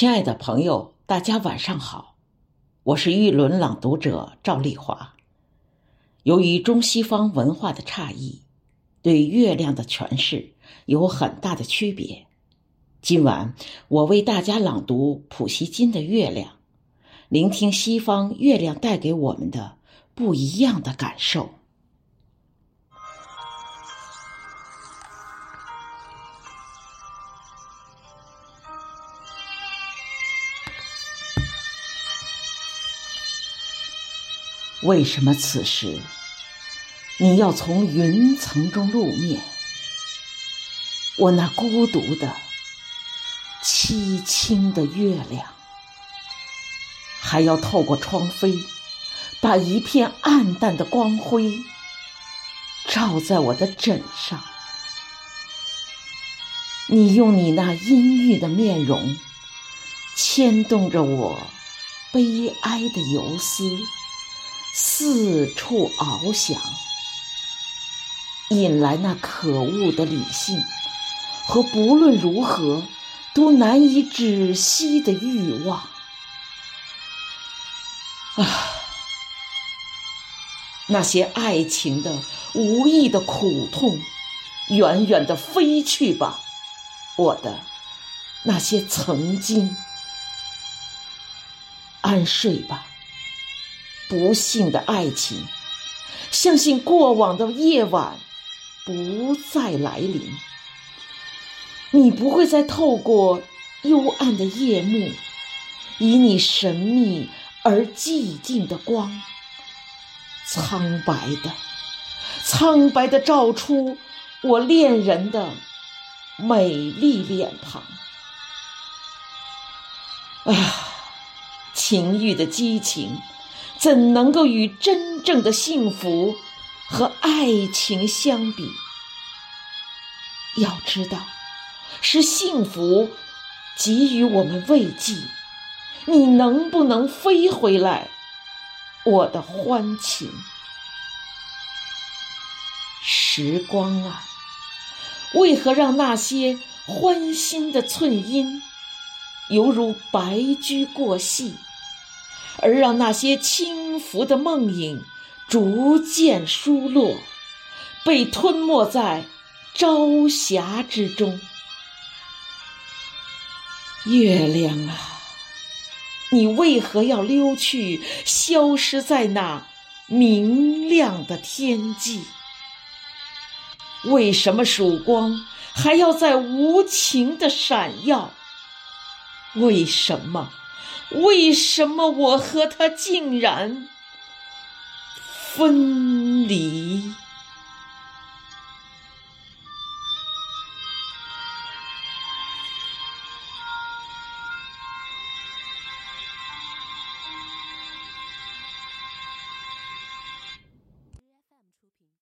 亲爱的朋友，大家晚上好，我是玉轮朗读者赵丽华。由于中西方文化的差异，对月亮的诠释有很大的区别。今晚我为大家朗读普希金的《月亮》，聆听西方月亮带给我们的不一样的感受。为什么此时你要从云层中露面？我那孤独的、凄清的月亮，还要透过窗扉，把一片暗淡的光辉照在我的枕上。你用你那阴郁的面容，牵动着我悲哀的游丝。四处翱翔，引来那可恶的理性和不论如何都难以止息的欲望。啊，那些爱情的无意的苦痛，远远的飞去吧，我的那些曾经，安睡吧。不幸的爱情，相信过往的夜晚不再来临。你不会再透过幽暗的夜幕，以你神秘而寂静的光，苍白的、苍白的照出我恋人的美丽脸庞。啊，情欲的激情。怎能够与真正的幸福和爱情相比？要知道，是幸福给予我们慰藉。你能不能飞回来，我的欢情？时光啊，为何让那些欢欣的寸阴，犹如白驹过隙？而让那些轻浮的梦影逐渐疏落，被吞没在朝霞之中。月亮啊，你为何要溜去，消失在那明亮的天际？为什么曙光还要在无情的闪耀？为什么？为什么我和他竟然分离？